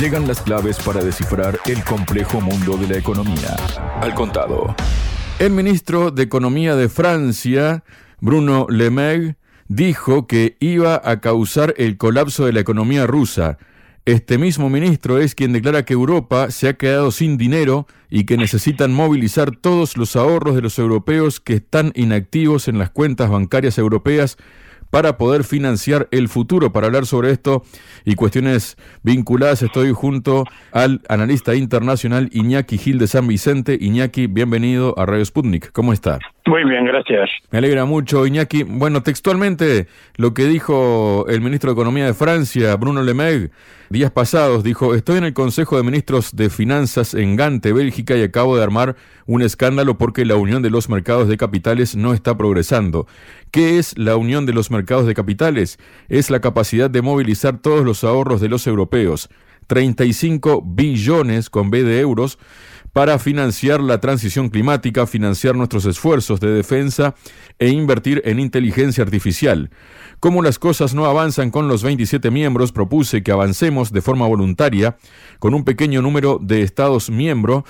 Llegan las claves para descifrar el complejo mundo de la economía. Al contado. El ministro de Economía de Francia, Bruno Le Maire, dijo que iba a causar el colapso de la economía rusa. Este mismo ministro es quien declara que Europa se ha quedado sin dinero y que necesitan movilizar todos los ahorros de los europeos que están inactivos en las cuentas bancarias europeas para poder financiar el futuro. Para hablar sobre esto y cuestiones vinculadas, estoy junto al analista internacional Iñaki Gil de San Vicente. Iñaki, bienvenido a Radio Sputnik. ¿Cómo está? Muy bien, gracias. Me alegra mucho, Iñaki. Bueno, textualmente lo que dijo el ministro de Economía de Francia, Bruno Le Maire, días pasados, dijo, estoy en el Consejo de Ministros de Finanzas en Gante, Bélgica, y acabo de armar un escándalo porque la unión de los mercados de capitales no está progresando. ¿Qué es la unión de los mercados de capitales? Es la capacidad de movilizar todos los ahorros de los europeos. 35 billones con B de euros para financiar la transición climática, financiar nuestros esfuerzos de defensa e invertir en inteligencia artificial. Como las cosas no avanzan con los 27 miembros, propuse que avancemos de forma voluntaria con un pequeño número de Estados miembros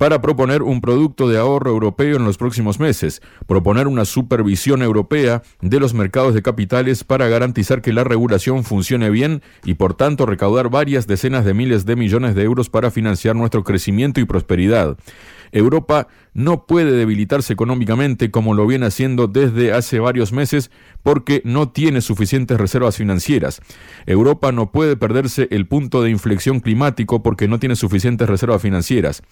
para proponer un producto de ahorro europeo en los próximos meses, proponer una supervisión europea de los mercados de capitales para garantizar que la regulación funcione bien y por tanto recaudar varias decenas de miles de millones de euros para financiar nuestro crecimiento y prosperidad. Europa no puede debilitarse económicamente como lo viene haciendo desde hace varios meses porque no tiene suficientes reservas financieras. Europa no puede perderse el punto de inflexión climático porque no tiene suficientes reservas financieras.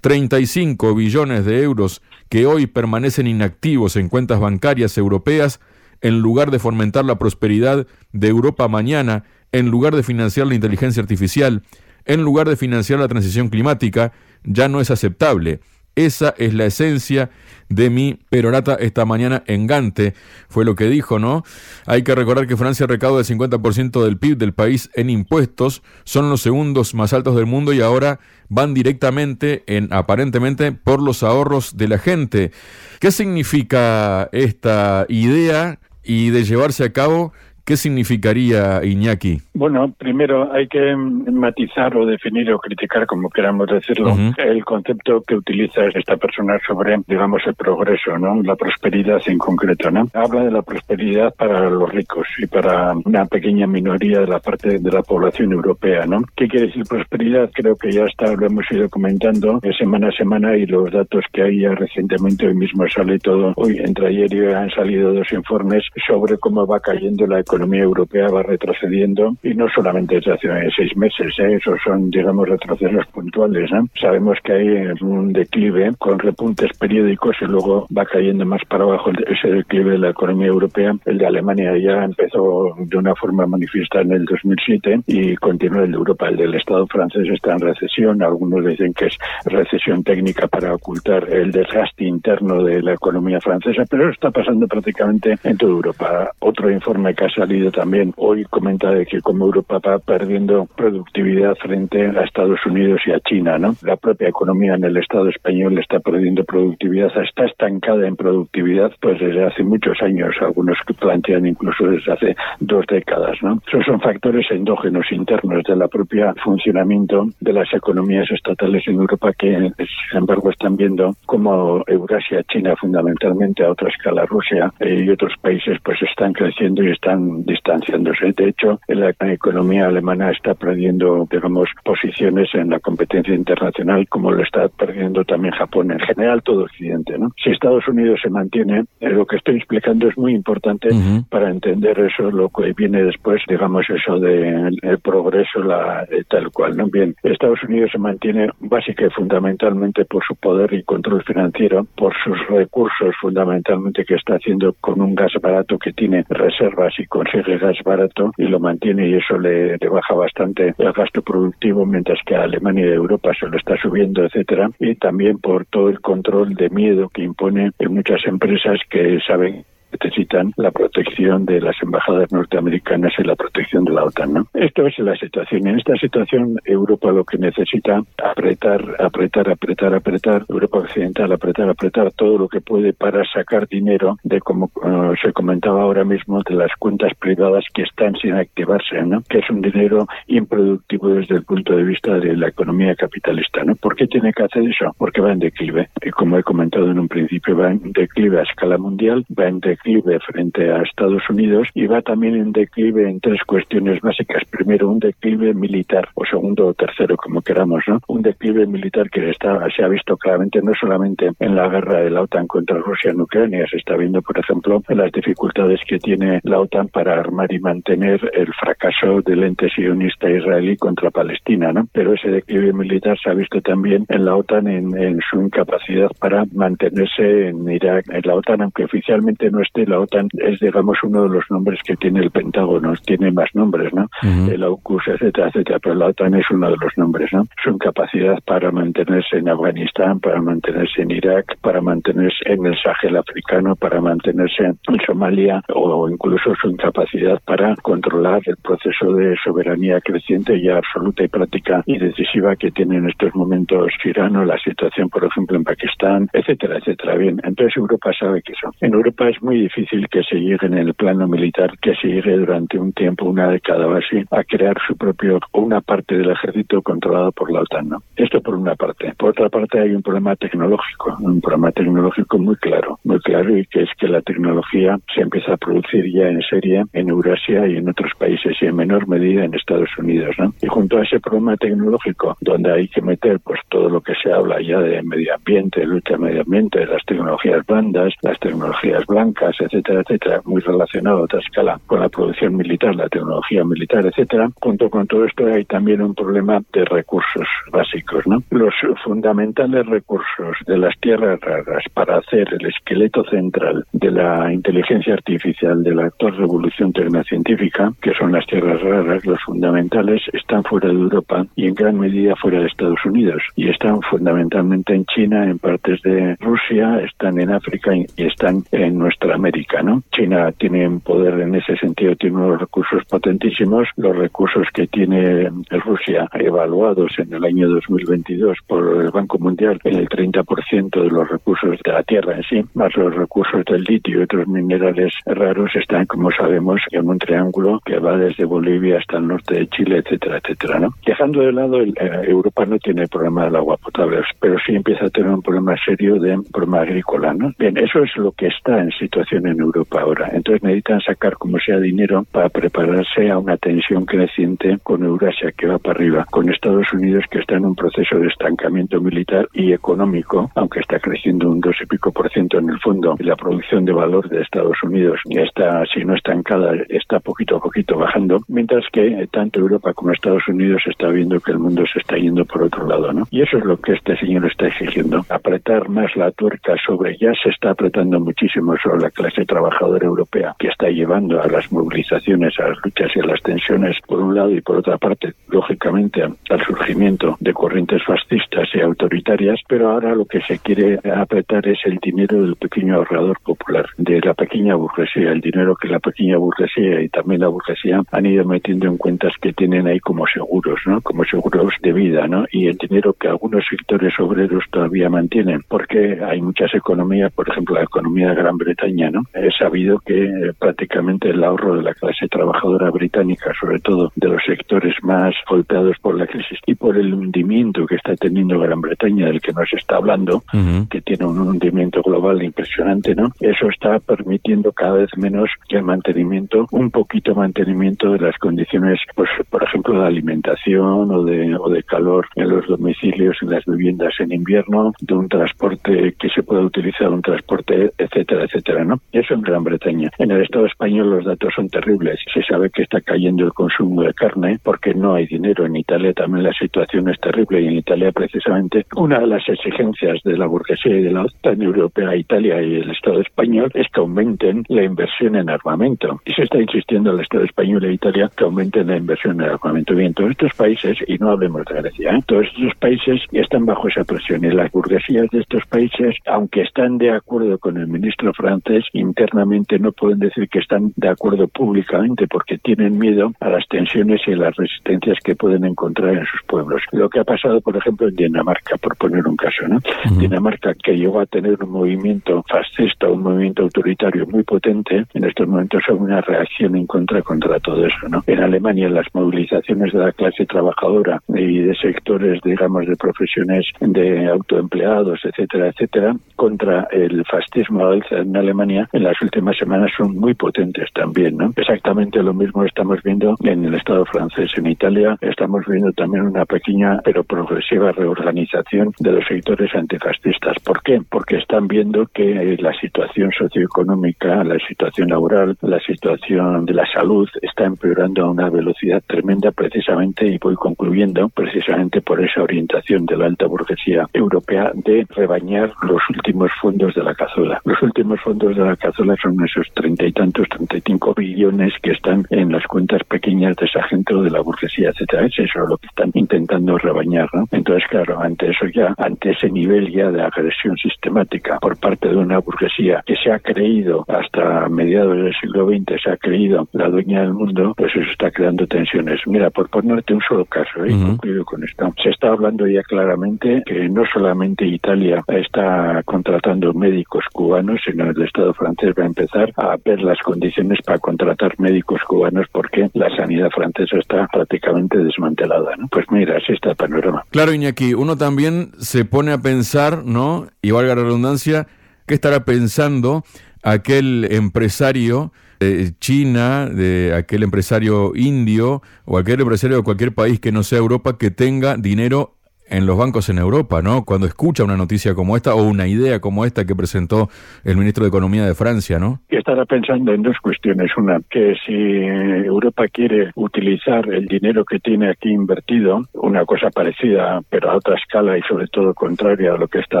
35 billones de euros que hoy permanecen inactivos en cuentas bancarias europeas, en lugar de fomentar la prosperidad de Europa mañana, en lugar de financiar la inteligencia artificial, en lugar de financiar la transición climática, ya no es aceptable. Esa es la esencia de mi perorata esta mañana en Gante, fue lo que dijo, ¿no? Hay que recordar que Francia recauda el 50% del PIB del país en impuestos, son los segundos más altos del mundo y ahora van directamente en aparentemente por los ahorros de la gente. ¿Qué significa esta idea y de llevarse a cabo ¿Qué significaría Iñaki? Bueno, primero hay que matizar o definir o criticar, como queramos decirlo, el concepto que utiliza esta persona sobre, digamos, el progreso, ¿no? La prosperidad en concreto, ¿no? Habla de la prosperidad para los ricos y para una pequeña minoría de la parte de la población europea, ¿no? ¿Qué quiere decir prosperidad? Creo que ya está, lo hemos ido comentando semana a semana y los datos que hay ya recientemente, hoy mismo sale todo, hoy entre ayer y hoy han salido dos informes sobre cómo va cayendo la economía economía europea va retrocediendo y no solamente desde hace seis meses, ¿eh? esos son, digamos, retrocesos puntuales. Sabemos que hay un declive con repuntes periódicos y luego va cayendo más para abajo ese declive de la economía europea. El de Alemania ya empezó de una forma manifiesta en el 2007 y continúa el de Europa. El del Estado francés está en recesión. Algunos dicen que es recesión técnica para ocultar el desgaste interno de la economía francesa, pero está pasando prácticamente en toda Europa. Otro informe que ha salido también hoy comenta de que como Europa va perdiendo productividad frente a Estados Unidos y a China, ¿no? La propia economía en el Estado español está perdiendo productividad, está estancada en productividad pues desde hace muchos años, algunos que plantean incluso desde hace dos décadas, ¿no? Esos son factores endógenos internos de la propia funcionamiento de las economías estatales en Europa que sin embargo están viendo como Eurasia, China fundamentalmente, a otra escala Rusia eh, y otros países pues están creciendo y están distanciándose. De hecho, la economía alemana está perdiendo, digamos, posiciones en la competencia internacional, como lo está perdiendo también Japón, en general todo Occidente. ¿no? Si Estados Unidos se mantiene, eh, lo que estoy explicando es muy importante para entender eso, lo que viene después, digamos, eso de el progreso, la, tal cual. ¿no? Bien, Estados Unidos se mantiene básica y fundamentalmente por su poder y control financiero, por sus recursos fundamentalmente que está haciendo con un gas barato que tiene reservas y con consigue gas barato y lo mantiene y eso le, baja bastante el gasto productivo, mientras que a Alemania y Europa se lo está subiendo, etcétera, y también por todo el control de miedo que impone en muchas empresas que saben necesitan la protección de las embajadas norteamericanas y la protección de la OTAN. ¿no? Esto es la situación. En esta situación, Europa lo que necesita apretar, apretar, apretar, apretar, Europa Occidental apretar, apretar todo lo que puede para sacar dinero de, como eh, se comentaba ahora mismo, de las cuentas privadas que están sin activarse, ¿no? que es un dinero improductivo desde el punto de vista de la economía capitalista. ¿no? ¿Por qué tiene que hacer eso? Porque va en declive. Y como he comentado en un principio, va en declive a escala mundial, va en declive frente a Estados Unidos y va también en declive en tres cuestiones básicas. Primero, un declive militar, o segundo o tercero, como queramos, ¿no? Un declive militar que está, se ha visto claramente no solamente en la guerra de la OTAN contra Rusia en Ucrania, se está viendo, por ejemplo, en las dificultades que tiene la OTAN para armar y mantener el fracaso del ente sionista israelí contra Palestina, ¿no? Pero ese declive militar se ha visto también en la OTAN en, su incapacidad para mantenerse en Irak. En la OTAN, aunque oficialmente no esté, la OTAN es, digamos, uno de los nombres que tiene el Pentágono. Tiene más nombres, ¿no? El AUKUS, etcétera, etcétera, pero la OTAN es uno de los nombres, ¿no? Su incapacidad para mantenerse en Afganistán, para mantenerse en Irak, para mantenerse en el Sahel africano, para mantenerse en Somalia o incluso su incapacidad para controlar el proceso de soberanía creciente ya absoluta y práctica y decisiva que tiene en estos momentos Irán o la situación, por ejemplo, en Pakistán, etcétera, etcétera. Bien, entonces Europa sabe que eso. En Europa es muy difícil que se llegue en el plano militar, que se llegue durante un tiempo, una década o así, a crear su propio o una parte del ejército controlado por la OTAN. Esto por una parte. Por otra parte hay un problema tecnológico, un problema tecnológico muy claro, muy claro y que es que la tecnología se empieza a producir ya en serie en Eurasia y en otros países y en menor medida en Estados Unidos. ¿no? Y junto a ese problema tecnológico, donde hay que meter pues todo lo que se habla ya de medio ambiente, lucha medio ambiente, las tecnologías blandas, las tecnologías blancas, etcétera, etcétera, muy relacionado a otra escala con la producción militar, la tecnología militar, etcétera. Junto con todo esto hay también un problema de recursos básicos, ¿no? Los fundamentales recursos de las tierras raras para hacer el esqueleto central de la inteligencia artificial de la actual revolución tecnocientífica, que son las tierras raras, los fundamentales están fuera de Europa y en gran medida fuera de Estados Unidos y están fundamentalmente en China, en partes de Rusia, están en África y están en nuestra América, ¿no? China tiene poder en ese sentido, tiene unos recursos potentísimos, los recursos que tiene Rusia evaluados en el año 2022 por el Banco Mundial en el 30% de los recursos de la Tierra en sí, más los recursos del litio y otros minerales raros están, como sabemos, en un triángulo que va desde Bolivia hasta el norte de Chile, etcétera, etcétera, ¿no? Dejando de lado, el, eh, Europa no tiene el problema del agua potable, pero sí empieza a tener un problema serio de problema agrícola, ¿no? Bien, eso es lo que está en situación en Europa ahora. Entonces necesitan sacar como sea dinero para prepararse a una tensión creciente con Eurasia que va para arriba, con Estados Unidos que está en un proceso de estancamiento militar y económico, aunque está creciendo un dos y pico por ciento en el fondo, y la producción de valor de Estados Unidos está, si no estancada, está poquito a poquito bajando, mientras que eh, tanto Europa como Estados Unidos está viendo que el mundo se está yendo por otro lado, ¿no? Y eso es lo que este señor está exigiendo, apretar más la tuerca sobre, ya se está apretando muchísimo sobre la clase trabajadora europea, que está llevando a las movilizaciones, a las luchas y a las tensiones por un lado y por otra parte, lógicamente, al surgimiento de corrientes fascistas y autoritarias, pero ahora lo que se quiere apretar es el dinero del pequeño ahorrador popular, de la pequeña burguesía, el dinero que la pequeña burguesía y también la burguesía han ido metiendo en cuentas que tienen ahí como seguros, ¿no? Como seguros de vida, ¿no? Y el dinero que algunos sectores obreros todavía mantienen, porque hay muchas economías, por ejemplo, la economía de Gran Bretaña, ¿no? He sabido que eh, prácticamente el ahorro de la clase trabajadora británica, sobre todo de los sectores más golpeados por la crisis y por el hundimiento que está teniendo Gran Bretaña, del que nos está hablando, que tiene un hundimiento global impresionante, ¿no? Eso está permitiendo cada vez menos el mantenimiento, un poquito mantenimiento de las condiciones, pues, por ejemplo, de alimentación o de, o de calor en los domicilios, en las viviendas en invierno, de un transporte que se pueda utilizar, un transporte, etcétera, etcétera, ¿no? Eso en Gran Bretaña. En el Estado español los datos son terribles. Se sabe que está cayendo el consumo de carne porque no hay dinero. En Italia también la situación es terrible y en Italia precisamente una de las exigencias de la burguesía y de la OTAN europea, Italia y el Estado español es que aumenten la inversión en armamento. Y se está insistiendo al Estado español e Italia que aumenten la inversión en armamento. Bien, todos estos países, y no hablemos de Grecia, ¿eh? todos estos países están bajo esa presión y las burguesías de estos países, aunque están de acuerdo con el ministro francés, internamente no pueden decir que están de acuerdo públicamente porque tienen miedo a las tensiones y a las resistencias que pueden encontrar en sus pueblos. Lo que ha pasado, por ejemplo, en Dinamarca, por poner un caso, ¿no? Dinamarca, que llegó a tener un movimiento fascista, un movimiento autoritario muy potente, en estos momentos hay una reacción en contra contra todo eso, ¿no? En Alemania, las movilizaciones de la clase trabajadora y de sectores, digamos, de profesiones de autoempleados, etcétera, etcétera, contra el fascismo en Alemania en las últimas semanas son muy potentes también, ¿no? Exactamente lo mismo estamos viendo en el Estado francés. En Italia estamos viendo también una pequeña pero progresiva reorganización de los sectores antifascistas. ¿Por qué? Porque están viendo que la situación socioeconómica, la situación laboral, la situación de la salud está empeorando a una velocidad tremenda precisamente, y voy concluyendo, precisamente por esa orientación de la alta burguesía europea de rebañar los últimos fondos de la cazuela. Los últimos fondos de la cazuela son esos treinta y tantos, treinta y cinco billones que están en las cuentas pequeñas de esa gente o de la burguesía, etcétera. Es eso lo que están intentando rebañar, ¿no? Entonces, claro, ante eso ya, ante ese nivel ya de agresión sistemática por parte de una burguesía que se ha creído hasta mediados del siglo XX, se ha creído la dueña del mundo, pues eso está creando tensiones. Mira, por ponerte un solo caso, ¿eh? concluyo con esto. Se está hablando ya claramente que no solamente Italia está contratando médicos cubanos, sino el Estado francés va a empezar a ver las condiciones para contratar médicos cubanos porque la sanidad francesa está prácticamente desmantelada. ¿no? Pues mira, así está el panorama. Claro, Iñaki, uno también se pone a pensar, ¿no? Y valga la redundancia, ¿qué estará pensando aquel empresario de China, de aquel empresario indio o aquel empresario de cualquier país que no sea Europa que tenga dinero en los bancos en Europa, ¿no? Cuando escucha una noticia como esta o una idea como esta que presentó el ministro de Economía de Francia, ¿no? Estará pensando en dos cuestiones. Una, que si Europa quiere utilizar el dinero que tiene aquí invertido, una cosa parecida, pero a otra escala y sobre todo contraria a lo que está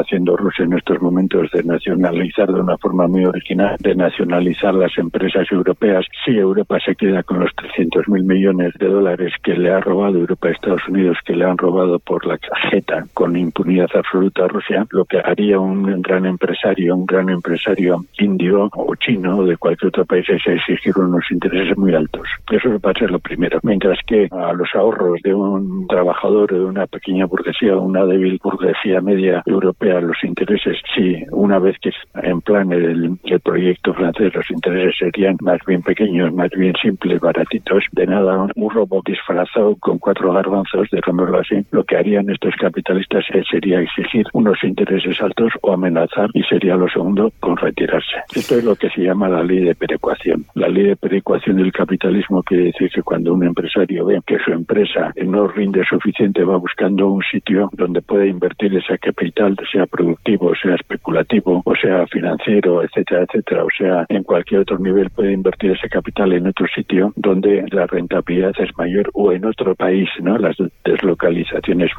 haciendo Rusia en estos momentos de nacionalizar de una forma muy original, de nacionalizar las empresas europeas, si Europa se queda con los 300 mil millones de dólares que le ha robado Europa a Estados Unidos, que le han robado por la con impunidad absoluta a Rusia, lo que haría un gran empresario, un gran empresario indio o chino o de cualquier otro país es exigir unos intereses muy altos. Eso va a ser lo primero. Mientras que a los ahorros de un trabajador de una pequeña burguesía o una débil burguesía media europea, los intereses, sí, una vez que en plan el, el proyecto francés, los intereses serían más bien pequeños, más bien simples, baratitos, de nada, un robot disfrazado con cuatro garbanzos, dejémoslo así, lo que harían estos capitalistas sería exigir unos intereses altos o amenazar y sería lo segundo con retirarse. Esto es lo que se llama la ley de perecuación. La ley de perecuación del capitalismo quiere decir que cuando un empresario ve que su empresa no rinde suficiente va buscando un sitio donde pueda invertir ese capital, sea productivo, sea especulativo, o sea financiero, etcétera, etcétera, o sea en cualquier otro nivel puede invertir ese capital en otro sitio donde la rentabilidad es mayor o en otro país, ¿no? Las deslocalizaciones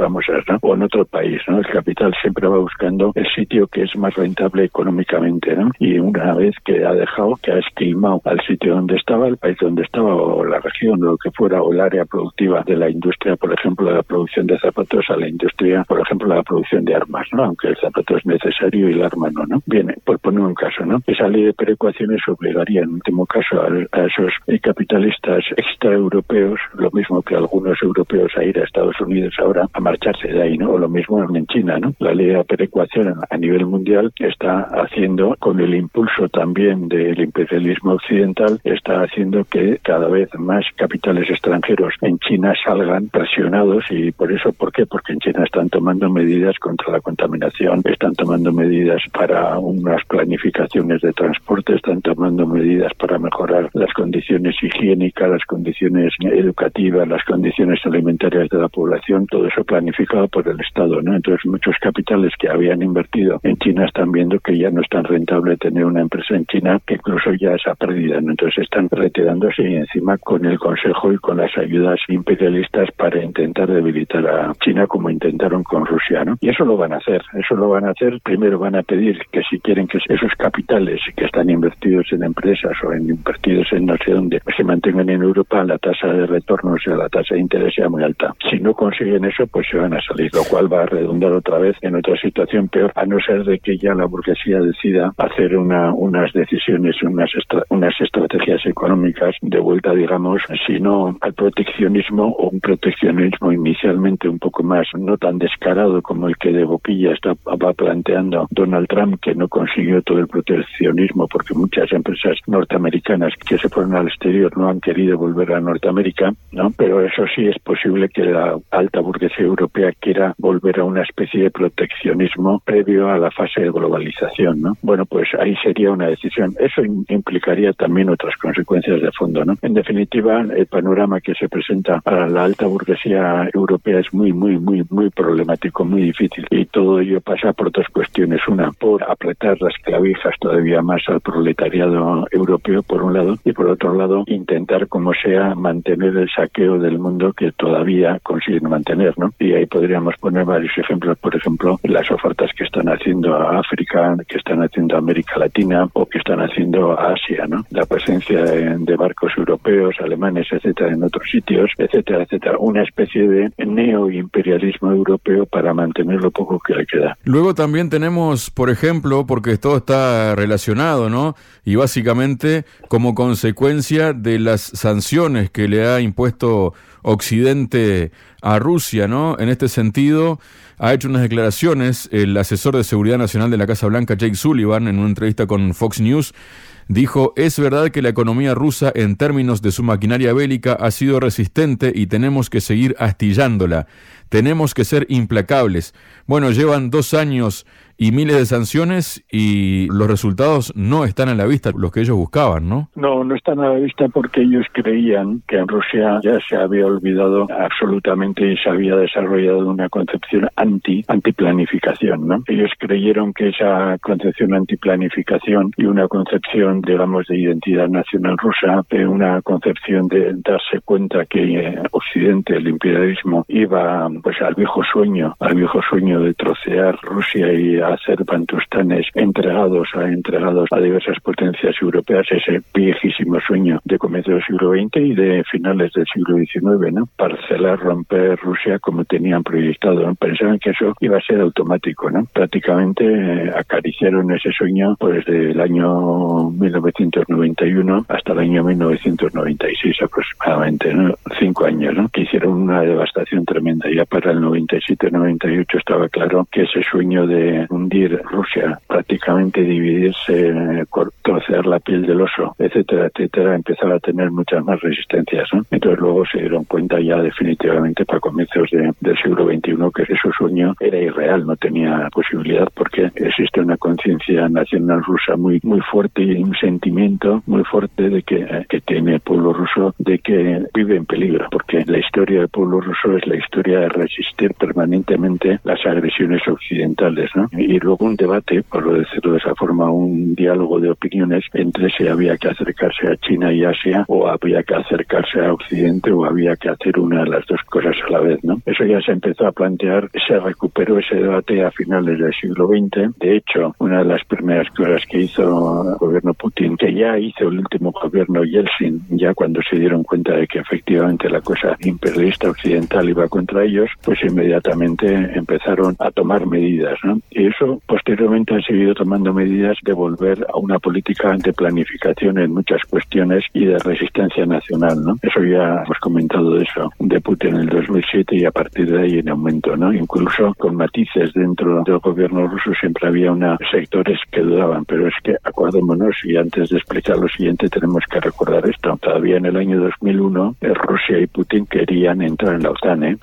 vamos o en otro país, ¿no? El capital siempre va buscando el sitio que es más rentable económicamente, ¿no? Y una vez que ha dejado, que ha esquilmado al sitio donde estaba, el país donde estaba, o la región, o lo que fuera, o el área productiva de la industria, por ejemplo, de la producción de zapatos, a la industria, por ejemplo, la producción de armas, ¿no? Aunque el zapato es necesario y el arma no, ¿no? Viene, por poner un caso, ¿no? Esa ley de perecuaciones obligaría, en último caso, a, esos capitalistas extraeuropeos, lo mismo que algunos europeos a ir a Estados Unidos ahora, a de ahí, ¿no? Lo mismo en China, ¿no? La ley de perecuación a nivel mundial está haciendo, con el impulso también del imperialismo occidental, está haciendo que cada vez más capitales extranjeros en China salgan presionados y por eso, ¿por qué? Porque en China están tomando medidas contra la contaminación, están tomando medidas para unas planificaciones de transporte, están tomando medidas para mejorar las condiciones higiénicas, las condiciones educativas, las condiciones alimentarias de la población, todo eso por el Estado, ¿no? Entonces muchos capitales que habían invertido en China están viendo que ya no es tan rentable tener una empresa en China, que incluso ya es a pérdida, ¿no? Entonces están retirándose y encima con el Consejo y con las ayudas imperialistas para intentar debilitar a China como intentaron con Rusia, ¿no? Y eso lo van a hacer, eso lo van a hacer. Primero van a pedir que si quieren que esos capitales que están invertidos en empresas o en invertidos en no sé dónde se mantengan en Europa, la tasa de retorno, o sea, la tasa de interés sea muy alta. Si no consiguen eso, pues se van a salir, lo cual va a redundar otra vez en otra situación peor, a no ser de que ya la burguesía decida hacer una, unas decisiones, unas, unas estrategias económicas de vuelta, digamos, si no al proteccionismo o un proteccionismo inicialmente un poco más no tan descarado como el que de boquilla está, va planteando Donald Trump, que no consiguió todo el proteccionismo porque muchas empresas norteamericanas que se fueron al exterior no han querido volver a Norteamérica, ¿no? Pero eso sí es posible que la alta burguesía europea quiera volver a una especie de proteccionismo previo a la fase de globalización, ¿no? Bueno, pues ahí sería una decisión. Eso implicaría también otras consecuencias de fondo, ¿no? En definitiva, el panorama que se presenta para la alta burguesía europea es muy, muy, muy, muy problemático, muy difícil. Y todo ello pasa por dos cuestiones. Una, por apretar las clavijas todavía más al proletariado europeo, por un lado, y por otro lado, intentar, como sea, mantener el saqueo del mundo que todavía consiguen mantener, ¿no? Y ahí podríamos poner varios ejemplos, por ejemplo, las ofertas que están haciendo a África, que están haciendo a América Latina o que están haciendo a Asia, ¿no? La presencia de, barcos europeos, alemanes, etcétera, en otros sitios, etcétera, etcétera. Una especie de neoimperialismo europeo para mantener lo poco que le queda. Luego también tenemos, por ejemplo, porque todo está relacionado, ¿no? Y básicamente como consecuencia de las sanciones que le ha impuesto Occidente a Rusia, ¿no? En este sentido, ha hecho unas declaraciones el asesor de seguridad nacional de la Casa Blanca, Jake Sullivan, en una entrevista con Fox News, dijo, es verdad que la economía rusa en términos de su maquinaria bélica ha sido resistente y tenemos que seguir astillándola. Tenemos que ser implacables. Bueno, llevan dos años y miles de sanciones y los resultados no están a la vista, los que ellos buscaban, ¿no? No, no están a la vista porque ellos creían que en Rusia ya se había olvidado absolutamente y se había desarrollado una concepción anti antiplanificación, ¿no? Ellos creyeron que esa concepción antiplanificación y una concepción, digamos, de identidad nacional rusa, de una concepción de darse cuenta que eh, Occidente, el imperialismo, iba pues al viejo sueño, al viejo sueño de trocear Rusia y hacer bantustanes entregados a entregados a diversas potencias europeas ese viejísimo sueño de comienzo del siglo XX y de finales del siglo XIX, ¿no? Parcelar, romper Rusia como tenían proyectado. Pensaban que eso iba a ser automático, ¿no? Prácticamente eh, acariciaron ese sueño pues desde el año 1991 hasta el año 1996 aproximadamente, ¿no? Cinco años, ¿no? Que hicieron una devastación tremenda. Ya para el 97-98 estaba claro que ese sueño de Rusia, prácticamente dividirse, trocear la piel del oso, etcétera, etcétera, empezaba a tener muchas más resistencias. ¿no? Entonces luego se dieron cuenta ya definitivamente para comienzos del siglo XXI que ese sueño era irreal, no tenía posibilidad porque existe una conciencia nacional rusa muy muy fuerte y un sentimiento muy fuerte de que, que tiene el pueblo ruso de que vive en peligro, porque la historia del pueblo ruso es la historia de resistir permanentemente las agresiones occidentales, ¿no? Luego un debate, por decirlo de esa forma, un diálogo de opiniones entre si había que acercarse a China y Asia o había que acercarse a Occidente o había que hacer una de las dos cosas a la vez, ¿no? Eso ya se empezó a plantear, se recuperó ese debate a finales del siglo XX. De hecho, una de las primeras cosas que hizo el gobierno Putin, que ya hizo el último gobierno Yeltsin, ya cuando se dieron cuenta de que efectivamente la cosa imperialista occidental iba contra ellos, pues inmediatamente empezaron a tomar medidas, ¿no? Y eso posteriormente han seguido tomando medidas de volver a una política de planificación en muchas cuestiones y de resistencia nacional, ¿no? Eso ya hemos comentado de eso, de Putin en el 2007 y a partir de ahí en aumento, ¿no? Incluso con matices dentro del gobierno ruso siempre había unos sectores que dudaban, pero es que acordémonos y antes de explicar lo siguiente tenemos que recordar esto. Todavía en el año 2001 eh, Rusia y Putin querían entrar en la OTAN, ¿eh?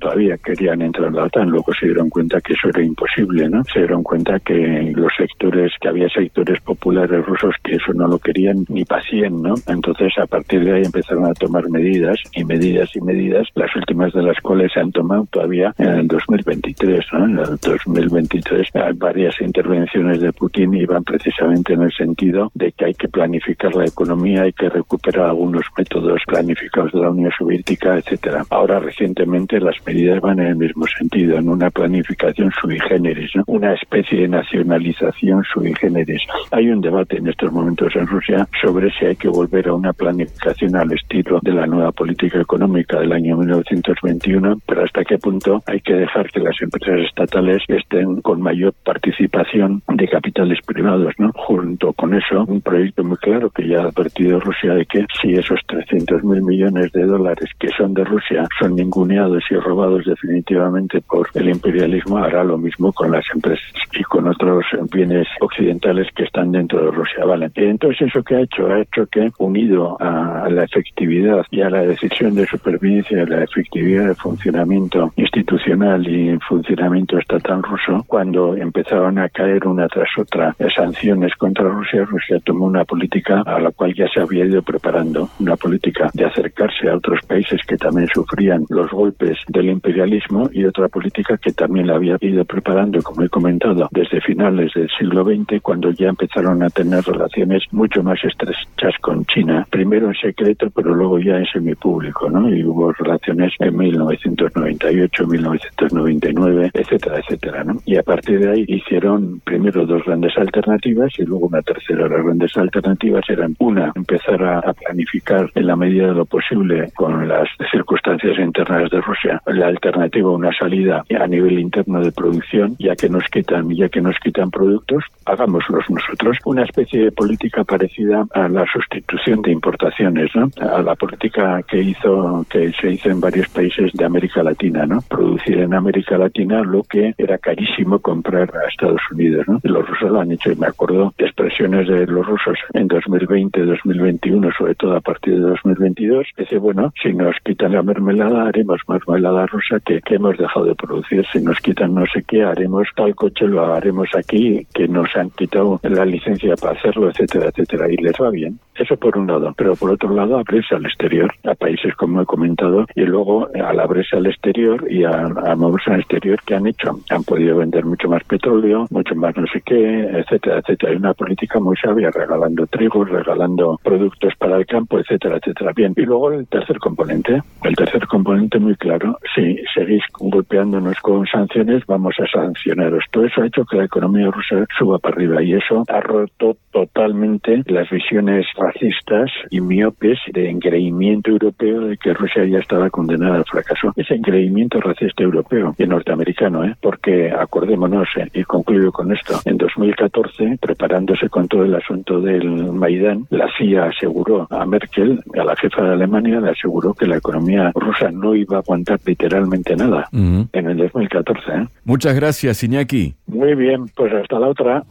Todavía querían entrar en la OTAN, luego se dieron cuenta que eso era imposible, ¿no? Se dieron cuenta que los sectores, que había sectores populares rusos que eso no lo querían ni pacien, ¿no? Entonces a partir de ahí empezaron a tomar medidas y medidas y medidas, las últimas de las cuales se han tomado todavía en el 2023. En el 2023 varias intervenciones de Putin iban precisamente en el sentido de que hay que planificar la economía, hay que recuperar algunos métodos planificados de la Unión Soviética, etcétera. Ahora recientemente las medidas van en el mismo sentido, en una planificación sui generis, una especie de nacionalización sui generis. Hay un debate en estos momentos en Rusia sobre si hay que volver a una planificación al estilo de la nueva política económica del año 1921, pero hasta qué punto hay que dejar que las empresas estatales estén con mayor participación de capitales privados, ¿no? Junto con eso, un proyecto muy claro que ya ha advertido Rusia de que si esos 300 mil millones de dólares que son de Rusia son ninguneados y robados definitivamente por el imperialismo, hará lo mismo con las empresas y con otros bienes occidentales que están dentro de Rusia, ¿vale? Entonces, ¿eso que ha hecho? Ha hecho que, unido a la efectividad y a la decisión de supervivencia, la efectividad de funcionamiento institucional y funcionamiento estatal ruso, cuando empezaron a caer una tras otra sanciones contra Rusia, Rusia tomó una política a la cual ya se había ido preparando, una política de acercarse a otros países que también sufrían los golpes del imperialismo y otra política que también la había ido preparando, como he comentado, desde finales del siglo XX, cuando ya empezaron a tener relaciones mucho más estrechas con China, primero en secreto, pero luego ya en semipúblico, ¿no? Y hubo relaciones en 1998, 1999, etcétera, etcétera, ¿no? Y a partir de ahí hicieron primero dos grandes alternativas y luego una tercera. Las grandes alternativas eran una, empezar a, planificar en la medida de lo posible con las circunstancias internas de Rusia la alternativa, una salida a nivel interno de producción, ya que nos quitan, ya que nos quitan productos, hagámoslos nosotros. Una especie de política parecida a la sustitución de importaciones, ¿no? A la política que hizo, que se hizo en varios países de América Latina, ¿no? Producir en América Latina lo que era carísimo comprar a Estados Unidos, ¿no? Los rusos lo han hecho y me acuerdo expresiones de los rusos en 2020, 2021, sobre todo a partir de 2022, dice, bueno, si nos quitan la mermelada, haremos mermelada rusa que hemos dejado de producir, si nos quitan no sé qué, haremos tal coche, lo haremos aquí, que nos han quitado la licencia para hacerlo, etcétera, etcétera, y les va bien. Eso por un lado, pero por otro lado, abrirse al exterior, a países como he comentado, y luego al abrirse al exterior y a, a moverse al exterior, ¿qué han hecho? Han podido vender mucho más petróleo, mucho más no sé qué, etcétera, etcétera. Hay una política muy sabia, regalando trigo, regalando productos para el campo, etcétera, etcétera. Bien, y luego el tercer componente, el tercer componente muy claro, si seguís golpeándonos con sanciones, vamos a sancionaros. Todo eso ha hecho que la economía rusa suba para arriba y eso ha roto totalmente las visiones racistas y miopes de engreimiento europeo de que Rusia ya estaba condenada al fracaso. Ese engreimiento racista europeo y norteamericano, ¿eh? porque acordémonos, ¿eh? y concluyo con esto, en 2014, preparándose con todo el asunto del Maidán, la CIA aseguró a Merkel, a la jefa de Alemania, le aseguró que la economía rusa no iba a aguantar literalmente nada en el 2014. ¿eh? Muchas gracias, Iñaki. Muy bien, pues hasta la otra.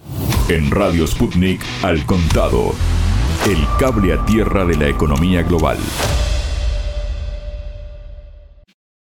En Radio Sputnik, al contado. El cable a tierra de la economía global.